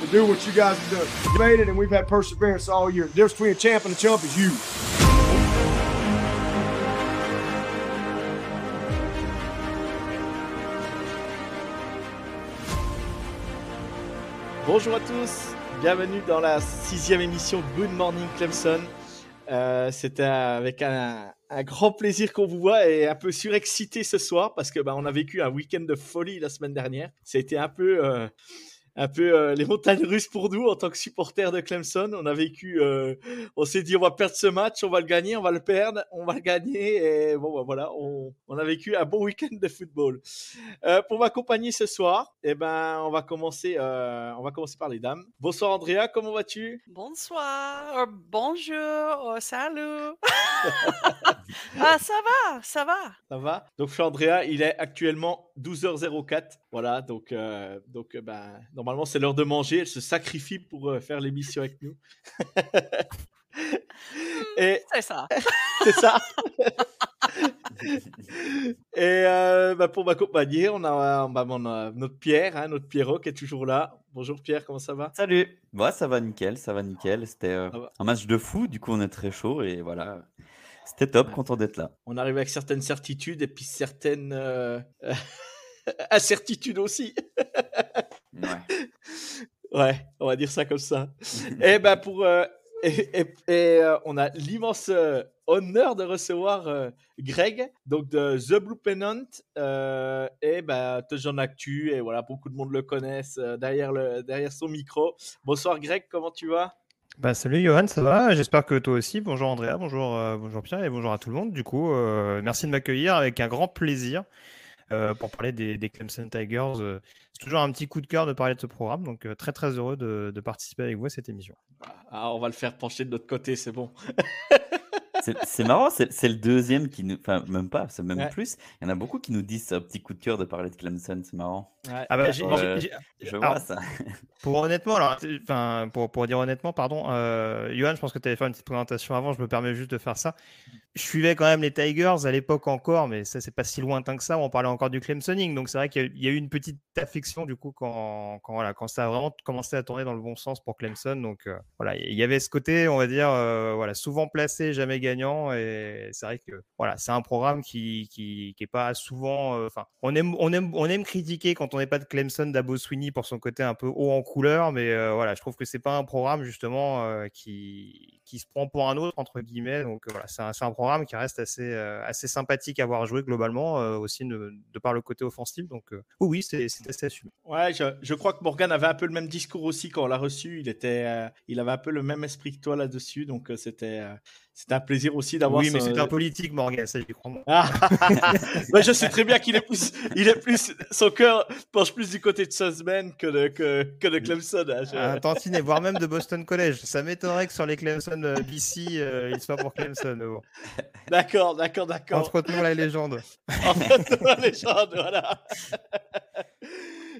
to do what you guys have done. You made it, and we've had perseverance all year. The difference between a champ and a chump is you. Bonjour à tous, bienvenue dans la sixième émission Good Morning Clemson. Euh, C'était avec un, un, grand plaisir qu'on vous voit et un peu surexcité ce soir parce que bah, on a vécu un week-end de folie la semaine dernière. Été un peu euh, un peu euh, les montagnes russes pour nous en tant que supporters de Clemson. On a vécu, euh, on s'est dit on va perdre ce match, on va le gagner, on va le perdre, on va le gagner. Et bon, bah, voilà, on, on, a vécu un bon week-end de football. Euh, pour m'accompagner ce soir, eh ben, on va commencer, euh, on va commencer par les dames. Bonsoir Andrea, comment vas-tu? Bonsoir, bonjour, salut. ah, ça va, ça va. Ça va? Donc, Andrea, il est actuellement 12h04. Voilà, donc, euh, donc ben, normalement, c'est l'heure de manger. Elle se sacrifie pour euh, faire l'émission avec nous. Et... C'est ça. c'est ça. Et euh, bah pour m'accompagner, on a, bah, on a notre Pierre, hein, notre Pierrot qui est toujours là. Bonjour Pierre, comment ça va? Salut. Ouais, ça va nickel, ça va nickel. C'était euh, un match de fou, du coup on est très chaud et voilà. C'était top, content d'être là. On arrive avec certaines certitudes et puis certaines euh, incertitudes aussi. ouais. Ouais, on va dire ça comme ça. et ben pour euh, et, et, et euh, on a l'immense euh, honneur de recevoir Greg, donc de The Blue Pennant, et bah, Tejan Actu, et voilà, beaucoup de monde le connaissent derrière, le, derrière son micro. Bonsoir Greg, comment tu vas? Bah, salut Johan, ça va? J'espère que toi aussi. Bonjour Andrea, bonjour, euh, bonjour Pierre et bonjour à tout le monde. Du coup, euh, merci de m'accueillir avec un grand plaisir euh, pour parler des, Clemson Tigers. C'est toujours un petit coup de cœur de parler de ce programme, donc très très heureux de, participer avec vous à cette émission. Ah, on va le faire pencher de l'autre côté, c'est bon. C'est marrant, c'est le deuxième qui nous. Enfin, même pas, c'est même ouais. plus. Il y en a beaucoup qui nous disent un petit coup de cœur de parler de Clemson, c'est marrant. Ouais. Ah bah, j euh, je vois alors, ça. Pour honnêtement, alors, enfin, pour, pour dire honnêtement, pardon, euh, Johan, je pense que tu avais fait une petite présentation avant, je me permets juste de faire ça. Je suivais quand même les Tigers à l'époque encore, mais ça, c'est pas si lointain que ça. On parlait encore du Clemsoning, donc c'est vrai qu'il y a eu une petite affection du coup quand, quand, voilà, quand ça a vraiment commencé à tourner dans le bon sens pour Clemson. Donc euh, voilà, il y avait ce côté, on va dire, euh, voilà, souvent placé, jamais Et c'est vrai que voilà, c'est un programme qui, qui, qui pas souvent. Enfin, euh, on aime, on aime, on aime critiquer quand on n'est pas de Clemson, d'Abo Sweeney pour son côté un peu haut en couleur, mais euh, voilà, je trouve que c'est pas un programme justement euh, qui, qui se prend pour un autre entre guillemets. Donc voilà, c'est un, un, programme qui reste assez, assez sympathique à voir jouer globalement, aussi de, de, par le côté offensif. Donc oui, c'est assez assumé. Ouais, je, je, crois que Morgan avait un peu le même discours aussi quand on l'a reçu. Il était, il avait un peu le même esprit que toi là-dessus, donc c'était c'est un plaisir aussi d'avoir. Oui, mais c'est un politique, Morgan, ça, j'y crois. Ah. bah, je sais très bien qu'il est plus, il est plus, son cœur penche plus du côté de Sussman que de, que, que de Clemson. Hein, je... ah, tantinet, voire même de Boston College. Ça m'étonnerait que sur les Clemson euh, BC, euh, il soit pour Clemson. Bon. D'accord, d'accord, d'accord. Entretenons la légende. Entretenons la légende, voilà.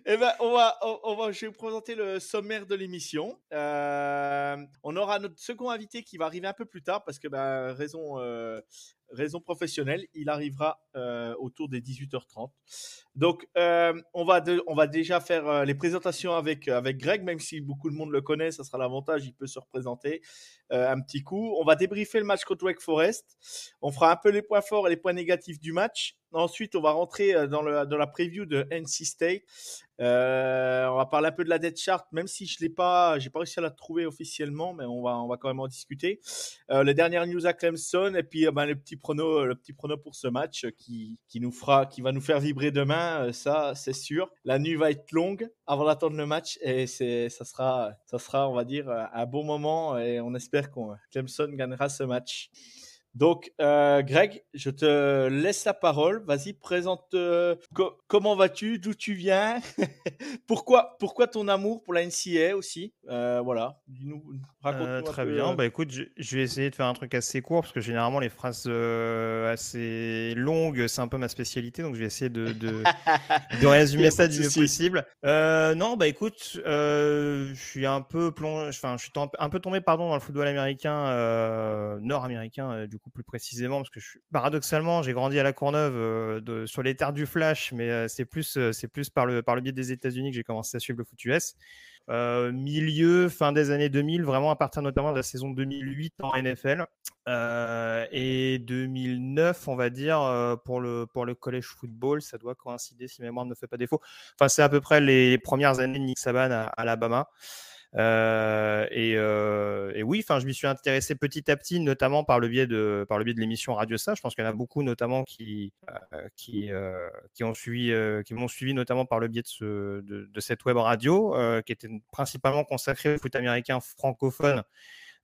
Eh ben, on va, on, va, je vais vous présenter le sommaire de l'émission. Euh, on aura notre second invité qui va arriver un peu plus tard parce que, ben, raison, euh, raison professionnelle, il arrivera euh, autour des 18h30. Donc, euh, on, va on va déjà faire euh, les présentations avec, avec Greg, même si beaucoup de monde le connaît, ça sera l'avantage, il peut se représenter un petit coup. On va débriefer le match contre Wake Forest. On fera un peu les points forts et les points négatifs du match. Ensuite, on va rentrer dans, le, dans la preview de NC State. On va parler un peu de la dead chart, même si je l'ai pas, pas réussi à la trouver officiellement, mais on va, on va quand même en discuter. Les dernières news à Clemson et puis ben, le petit prono, le petit prono pour ce match qui, qui nous fera, qui va nous faire vibrer demain, ça c'est sûr. La nuit va être longue avant d'attendre le match et c'est, ça sera, ça sera, on va dire, un bon moment et on espère qu'on Clemson gagnera ce match. Donc, euh, Greg, je te laisse la parole. Vas-y, présente. euh, co- comment vas-tu? D'où tu viens? Pourquoi, pourquoi ton amour pour la NCA aussi? Euh, Voilà. Dis-nous, raconte-nous très peu, bien. Bah écoute, je, je vais essayer de faire un truc assez court parce que généralement les phrases assez longues, c'est un peu ma spécialité, donc je vais essayer de, de, de résumer ça du mieux possible. Non, bah écoute, je suis un peu plongé, enfin, je suis un peu tombé, pardon, dans le football américain, nord-américain, du coup plus précisément, parce que je suis, paradoxalement, j'ai grandi à la Courneuve, euh, de, sur les terres du Flash, mais euh, c'est plus, euh, plus par le, par le biais des États-Unis que j'ai commencé à suivre le foot US. Milieu, fin des années 2000, vraiment à partir notamment de la saison 2008 en NFL. Et 2009, on va dire, pour le, pour le college football, ça doit coïncider si mémoire ne fait pas défaut. Enfin, c'est à peu près les premières années de Nick Saban à, à Alabama. Euh, et, euh, et oui, enfin, je m'y suis intéressé petit à petit, notamment par le biais de, par le biais de l'émission Radio Ça. Je pense qu'il y en a beaucoup, notamment, qui, euh, qui, ont suivi, qui m'ont suivi, notamment par le biais de, ce, de, cette web radio, qui était principalement consacrée au foot américain francophone.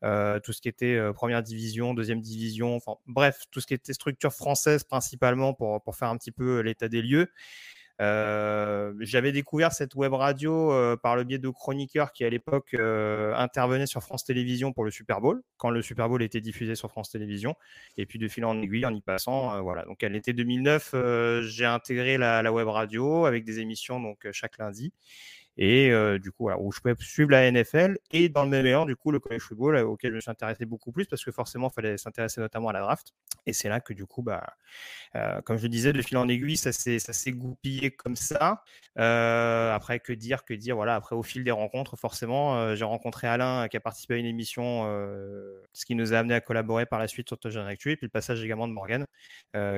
Tout ce qui était première division, deuxième division, bref, tout ce qui était structure française principalement pour, pour faire un petit peu l'état des lieux. Euh, J'avais découvert cette web radio euh, par le biais de chroniqueurs qui à l'époque euh, intervenaient sur France Télévisions pour le Super Bowl, quand le Super Bowl était diffusé sur France Télévisions. Et puis de fil en aiguille, en y passant, euh, voilà. Donc à l'été 2009, euh, j'ai intégré la, la web radio avec des émissions donc chaque lundi et euh, du coup voilà, où je pouvais suivre la NFL et dans le même élan du coup le college football euh, auquel je me suis intéressé beaucoup plus parce que forcément il fallait s'intéresser notamment à la draft. Et c'est là que du coup bah euh, comme je le disais de fil en aiguille ça s'est goupillé comme ça. Après que dire que dire voilà. Après au fil des rencontres forcément j'ai rencontré Alain qui a participé à une émission ce qui nous a amené à collaborer par la suite sur Touchdown Actu et puis le passage également de Morgan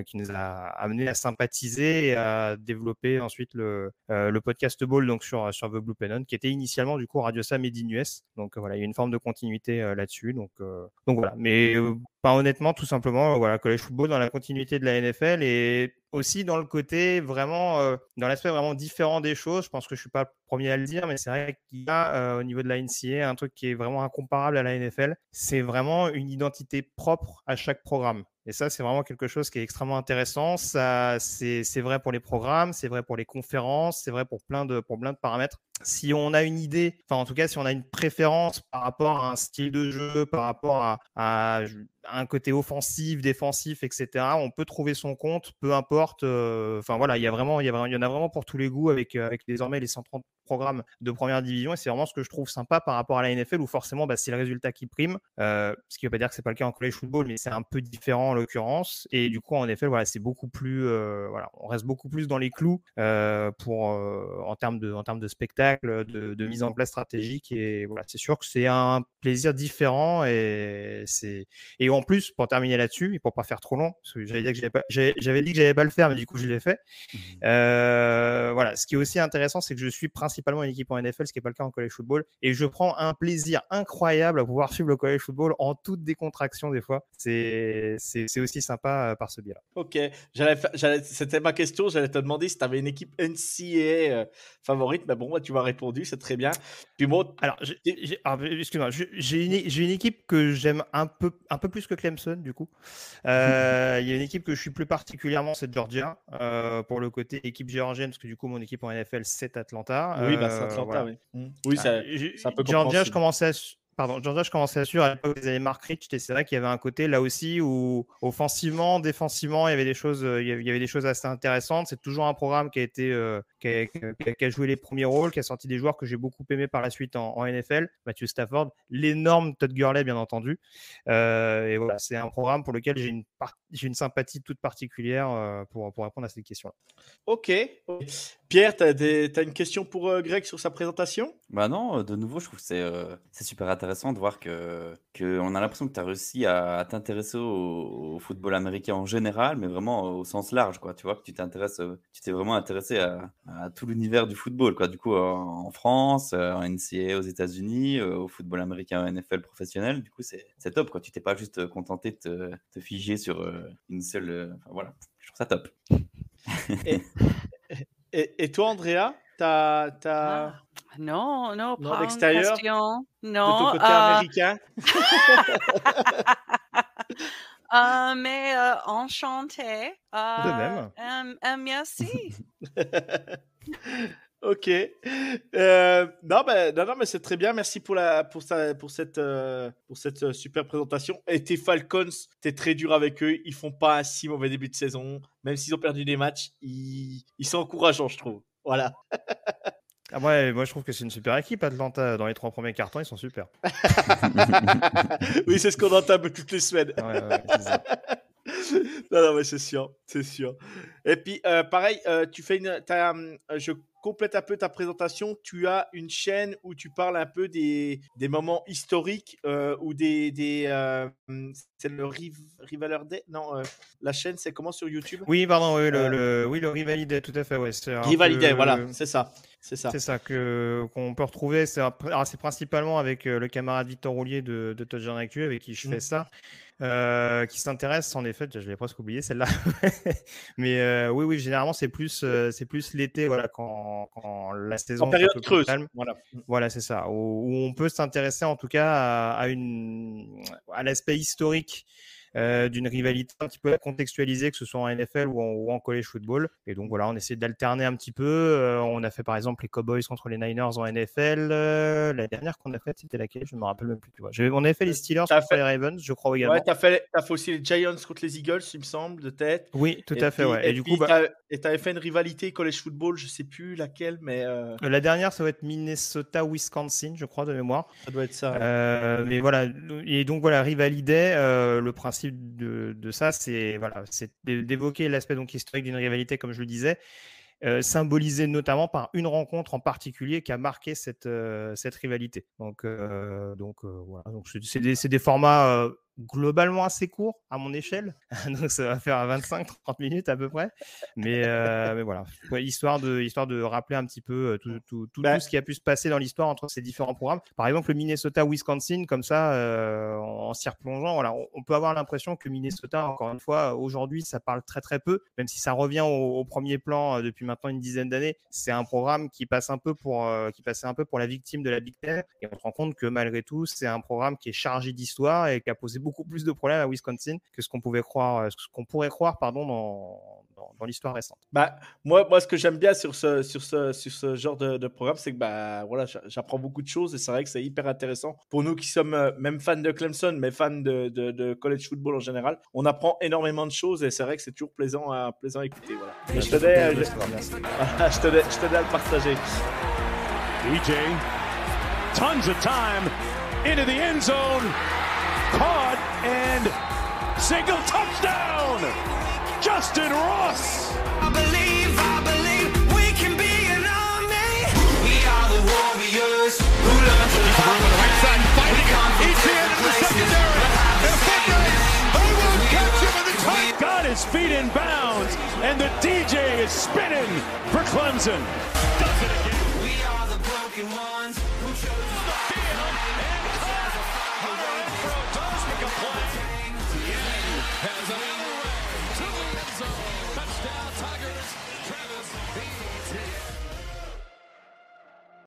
qui nous a amené à sympathiser et à développer ensuite le, le podcast Ball donc sur The Blue Pennon, qui était initialement du coup Radio Sam et. Donc euh, voilà, il y a une forme de continuité euh, là-dessus. Donc, euh, donc voilà, mais pas honnêtement, tout simplement, voilà, college football dans la continuité de la NFL et aussi dans le côté vraiment, dans l'aspect vraiment différent des choses. Je pense que je suis pas le premier à le dire, mais c'est vrai qu'il y a au niveau de la NCA un truc qui est vraiment incomparable à la NFL. C'est vraiment une identité propre à chaque programme. Et ça, c'est vraiment quelque chose qui est extrêmement intéressant. Ça, c'est vrai pour les programmes, c'est vrai pour les conférences, c'est vrai pour plein de, pour plein de paramètres. Si on a une idée, enfin en tout cas, si on a une préférence par rapport à un style de jeu, par rapport à, un côté offensif, défensif, etc., on peut trouver son compte, peu importe. euh, Enfin voilà, il y a vraiment, il y, en a vraiment pour tous les goûts avec, euh, avec désormais les 130 programmes de première division et c'est vraiment ce que je trouve sympa par rapport à la NFL où forcément bah, c'est le résultat qui prime euh, ce qui ne veut pas dire que c'est pas le cas en college football mais c'est un peu différent en l'occurrence et du coup en NFL voilà c'est beaucoup plus voilà on reste beaucoup plus dans les clous pour en termes de en termes de spectacle de, de mise en place stratégique et voilà c'est sûr que c'est un plaisir différent et c'est et en plus pour terminer là-dessus et pour pas faire trop long parce que j'avais dit que j'avais pas j'avais dit que j'allais pas le faire mais du coup je l'ai fait euh, voilà, ce qui est aussi intéressant, c'est que je suis principalement une équipe en NFL, ce qui n'est pas le cas en college football, et je prends un plaisir incroyable à pouvoir suivre le college football en toute décontraction des fois. C'est c'est c'est aussi sympa euh, par ce biais-là. Ok, j'allais j'allais- c'était ma question. J'allais te demander si tu avais une équipe NCA euh, favorite, mais bon, bah, tu m'as répondu, c'est très bien. Puis bon, Alors, alors, excuse-moi, j'ai une, équipe que j'aime un peu, un peu plus que Clemson, du coup. Euh, Il y a une équipe que je suis plus particulièrement, c'est Georgia, euh, pour le côté équipe géorgienne, parce que du coup, mon équipe en NFL, c'est Atlanta. oui, bah, c'est Euh, Atlanta, voilà. oui. Mm. Oui, ça, Ah, j'ai- c'est un peu Georgia, je commençais à, pardon, Georgia, je commençais à suivre à l'époque des années Mark Rich, et c'est vrai qu'il y avait un côté là aussi où offensivement, défensivement, il y avait des choses, euh, il y avait, des choses assez intéressantes. C'est toujours un programme qui a été, euh, qui, a, qui a- qui a joué les premiers rôles, qui a sorti des joueurs que j'ai beaucoup aimé par la suite en, en NFL. Matthew Stafford, l'énorme Todd Gurley, bien entendu. Euh, et voilà, c'est un programme pour lequel j'ai une, j'ai une sympathie toute particulière euh, pour, pour répondre à cette question. Ok. ok. Pierre, tu as, une question pour euh, Greg sur sa présentation? Bah non, de nouveau, je trouve que c'est euh, c'est super intéressant de voir que, que on a l'impression que tu as réussi à, à t'intéresser au, au football américain en général, mais vraiment au sens large, quoi. Tu vois, que tu t'intéresses, tu t'es vraiment intéressé à, à tout l'univers du football, quoi. Du coup, en, en France, euh, en NCAA aux États-Unis, euh, au football américain NFL professionnel, du coup, c'est top, quoi. Tu t'es pas juste contenté de te, te figer sur euh, une seule. enfin, voilà, je trouve ça top. Et, et toi, Andrea, t'as as... Ah, non, non, Non, pas une d'extérieur? question. de Non, ton côté euh, américain? Euh, mais euh, enchanté. De Euh, même. merci. Ok. Non, ben, non, non, mais c'est très bien. Merci pour, la, pour, ça, pour, cette, pour cette super présentation. Et tes Falcons, t'es très dur avec eux. Ils font pas un si mauvais début de saison. Même s'ils ont perdu des matchs, ils, ils sont encourageants, je trouve. Voilà. Ah ouais, moi je trouve que c'est une super équipe Atlanta. Dans les trois premiers cartons, ils sont super. oui, c'est ce qu'on entame toutes les semaines. Ouais, ouais, non, non, mais c'est sûr, c'est sûr. Et puis, euh, pareil, euh, tu fais une. hum, je complète un peu ta présentation. Tu as une chaîne où tu parles un peu des, des moments historiques euh, ou des. des euh, c'est le Riv, Rivaler Day? Non, euh, la chaîne, c'est comment sur YouTube? Oui, pardon, oui, le, Euh, le- oui, le tout à fait. Ouais, peu- voilà, c'est ça. C'est ça. C'est ça que qu'on peut retrouver. C'est un- alors, c'est principalement avec euh, le camarade Victor Roulier de, de Touchdown Actu avec qui je fais Mm. ça, euh, qui s'intéresse en effet. Je l'ai presque oublié celle-là. Mais euh, oui, oui, généralement c'est plus euh, c'est plus l'été, voilà, quand, quand la saison En est un période peu plus creuse. calme. Voilà. Voilà, c'est ça. Où, où on peut s'intéresser en tout cas à, à une à l'aspect historique euh, d'une rivalité un petit peu contextualisée, que ce soit en NFL ou en, ou en college football. Et donc voilà, on essaie d'alterner un petit peu. Euh, on a fait par exemple les Cowboys contre les Niners en NFL. Euh, la dernière qu'on a faite, c'était laquelle? Je ne me rappelle même plus. Tu vois. On avait fait les Steelers contre fait- les Ravens, je crois également. Ouais, fait, t'as fait aussi les Giants contre les Eagles, il me semble, de tête. oui, tout Et à fait. puis- ouais. Et, Et, du puis, coup, bah, et t'avais fait une rivalité college football, je sais plus laquelle, mais la dernière, ça va être Minnesota-Wisconsin, je crois, de mémoire. ça doit être ça. Mais voilà, et donc voilà, Rivaliday, euh, le principe de, ça, c'est voilà, d'évoquer l'aspect donc historique d'une rivalité, comme je le disais, euh, symbolisé notamment par une rencontre en particulier qui a marqué cette, euh, cette rivalité. Donc, euh, donc euh, voilà, donc c'est des, des formats globalement assez courts à mon échelle, donc ça va faire 25-30 minutes à peu près. Mais, euh, mais voilà, Ouais, histoire de, histoire de rappeler un petit peu euh, tout, tout, tout, Bah. tout ce qui a pu se passer dans l'histoire entre ces différents programmes. Par exemple, le Minnesota-Wisconsin, comme ça, euh, en, s'y replongeant, voilà, on, on peut avoir l'impression que Minnesota, encore une fois, aujourd'hui, ça parle très très peu, même si ça revient au, au premier plan depuis maintenant une dizaine d'années. C'est un programme qui passe un peu pour, euh, qui passait un peu pour la victime de la Big Ten, et on se rend compte que malgré tout, c'est un programme qui est chargé d'histoire et qui a posé beaucoup plus de problèmes à Wisconsin que ce qu'on pouvait croire, euh, ce qu'on pourrait croire, pardon, dans, dans, dans l'histoire récente. Bah, moi, moi, ce que j'aime bien sur ce, sur ce, sur ce genre de, de programme, c'est que bah, voilà, j'a- j'apprends beaucoup de choses et c'est vrai que c'est hyper intéressant. Pour nous qui sommes euh, même fans de Clemson, mais fans de, de, de college football en général, on apprend énormément de choses et c'est vrai que c'est toujours plaisant à, plaisant à écouter. Voilà. Je tenais, je, tenais, je tenais à le partager. DJ, tons of time into the end zone, and single touchdown. Justin Ross. I believe, I believe we can be an army. We are the warriors who learn to love the right side fighting. Etienne in the secondary. And Footman, will catch him in the tight. Got his feet in bounds, and the DJ is spinning for Clemson. Does it again. We are the broken ones who chose to Hunter play. Yang has an